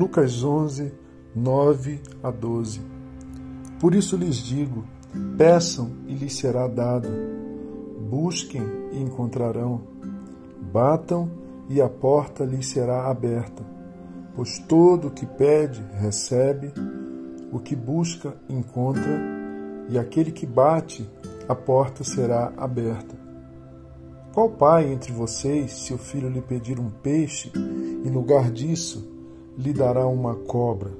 Lucas 11, 9 a 12. Por isso lhes digo: peçam e lhes será dado, busquem e encontrarão, batam e a porta lhes será aberta. Pois todo o que pede, recebe, o que busca, encontra, e aquele que bate, a porta será aberta. Qual pai entre vocês, se o filho lhe pedir um peixe, em lugar disso, lhe dará uma cobra?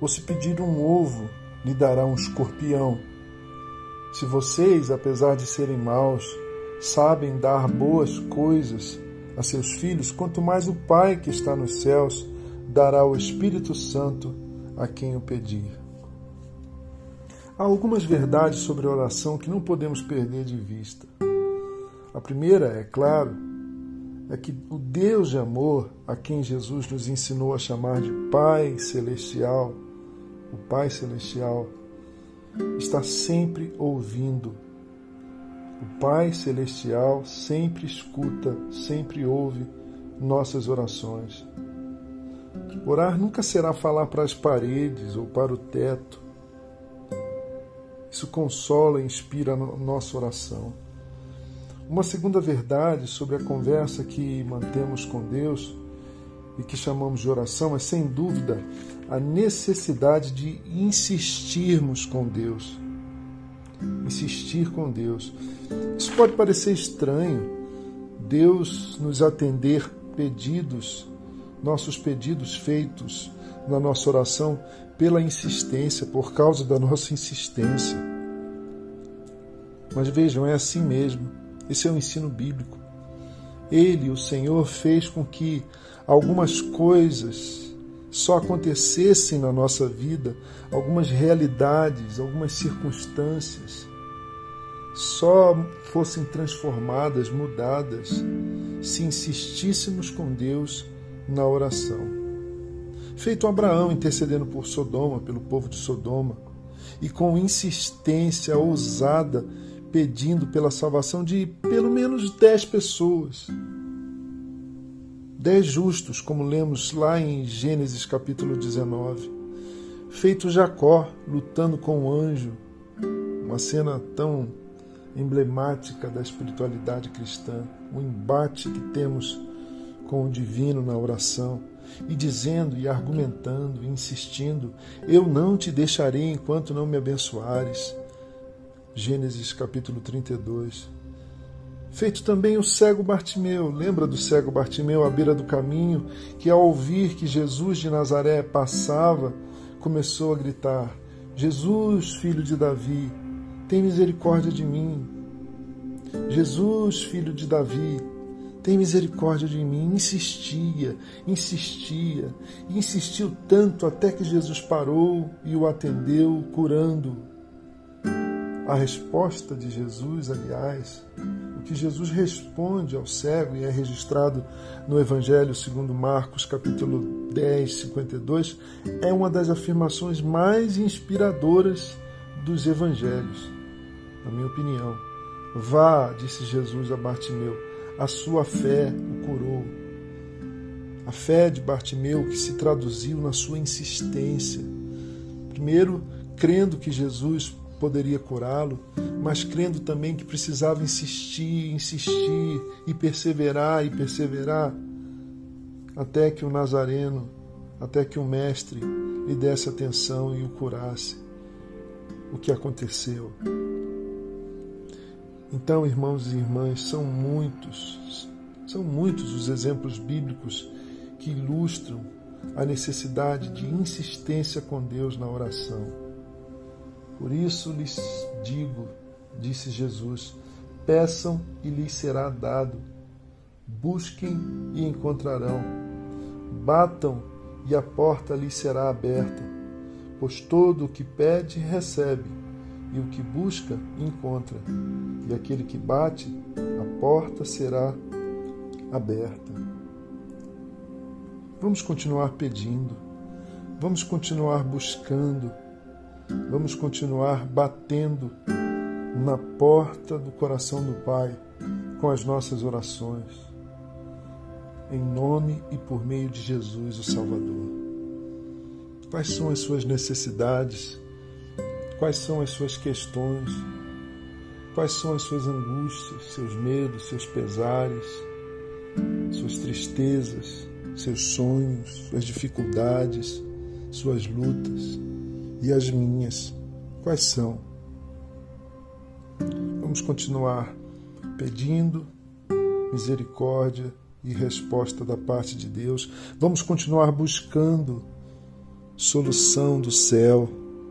Ou se pedir um ovo, lhe dará um escorpião? Se vocês, apesar de serem maus, sabem dar boas coisas a seus filhos, quanto mais o Pai que está nos céus dará o Espírito Santo a quem o pedir. Há algumas verdades sobre oração que não podemos perder de vista. A primeira, é claro, é que o Deus de amor, a quem Jesus nos ensinou a chamar de Pai Celestial, o Pai Celestial, está sempre ouvindo. O Pai Celestial sempre escuta, sempre ouve nossas orações. Orar nunca será falar para as paredes ou para o teto. Isso consola e inspira a nossa oração. Uma segunda verdade sobre a conversa que mantemos com Deus e que chamamos de oração é, sem dúvida, a necessidade de insistirmos com Deus. Insistir com Deus. Isso pode parecer estranho, Deus nos atender pedidos, nossos pedidos feitos na nossa oração pela insistência, por causa da nossa insistência. Mas vejam, é assim mesmo. Esse é o ensino bíblico. Ele, o Senhor, fez com que algumas coisas só acontecessem na nossa vida, algumas realidades, algumas circunstâncias só fossem transformadas, mudadas, se insistíssemos com Deus na oração. Feito Abraão intercedendo por Sodoma, pelo povo de Sodoma, e com insistência ousada pedindo pela salvação de pelo menos dez pessoas. Dez justos, como lemos lá em Gênesis capítulo 19. Feito Jacó lutando com o anjo, uma cena tão emblemática da espiritualidade cristã, o embate que temos com o divino na oração, e dizendo e argumentando insistindo: Eu não te deixarei enquanto não me abençoares. Gênesis capítulo 32. Feito também o cego Bartimeu, lembra do cego Bartimeu à beira do caminho, que ao ouvir que Jesus de Nazaré passava, começou a gritar: Jesus, filho de Davi, tem misericórdia de mim. Jesus, filho de Davi, tem misericórdia de mim. Insistia, insistia, insistiu tanto até que Jesus parou e o atendeu, curando-o. A resposta de Jesus, aliás, o que Jesus responde ao cego e é registrado no Evangelho segundo Marcos, capítulo 10, 52, é uma das afirmações mais inspiradoras dos evangelhos, na minha opinião. Vá, disse Jesus a Bartimeu, a sua fé o curou. A fé de Bartimeu que se traduziu na sua insistência. Primeiro, crendo que Jesus poderia curá-lo, mas crendo também que precisava insistir, insistir e perseverar e perseverar até que o Nazareno, até que o Mestre lhe desse atenção e o curasse. O que aconteceu? Então, irmãos e irmãs, são muitos, são muitos os exemplos bíblicos que ilustram a necessidade de insistência com Deus na oração. Por isso lhes digo, disse Jesus: peçam e lhes será dado, busquem e encontrarão, batam e a porta lhes será aberta, pois todo o que pede recebe, e o que busca encontra, e aquele que bate, a porta será aberta. Vamos continuar pedindo, vamos continuar buscando Vamos continuar batendo na porta do coração do Pai com as nossas orações. Em nome e por meio de Jesus, o Salvador. Quais são as suas necessidades? Quais são as suas questões? Quais são as suas angústias, seus medos, seus pesares, suas tristezas, seus sonhos, suas dificuldades, suas lutas e as minhas? Quais são? Vamos continuar pedindo misericórdia e resposta da parte de Deus. Vamos continuar buscando solução do céu,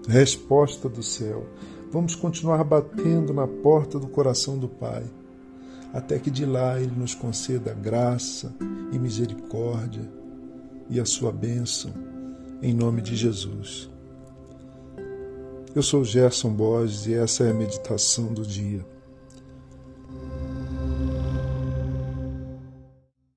resposta do céu. Vamos continuar batendo na porta do coração do Pai, até que de lá Ele nos conceda graça e misericórdia e a sua bênção, em nome de Jesus. Eu sou Gerson Borges e essa é a meditação do dia.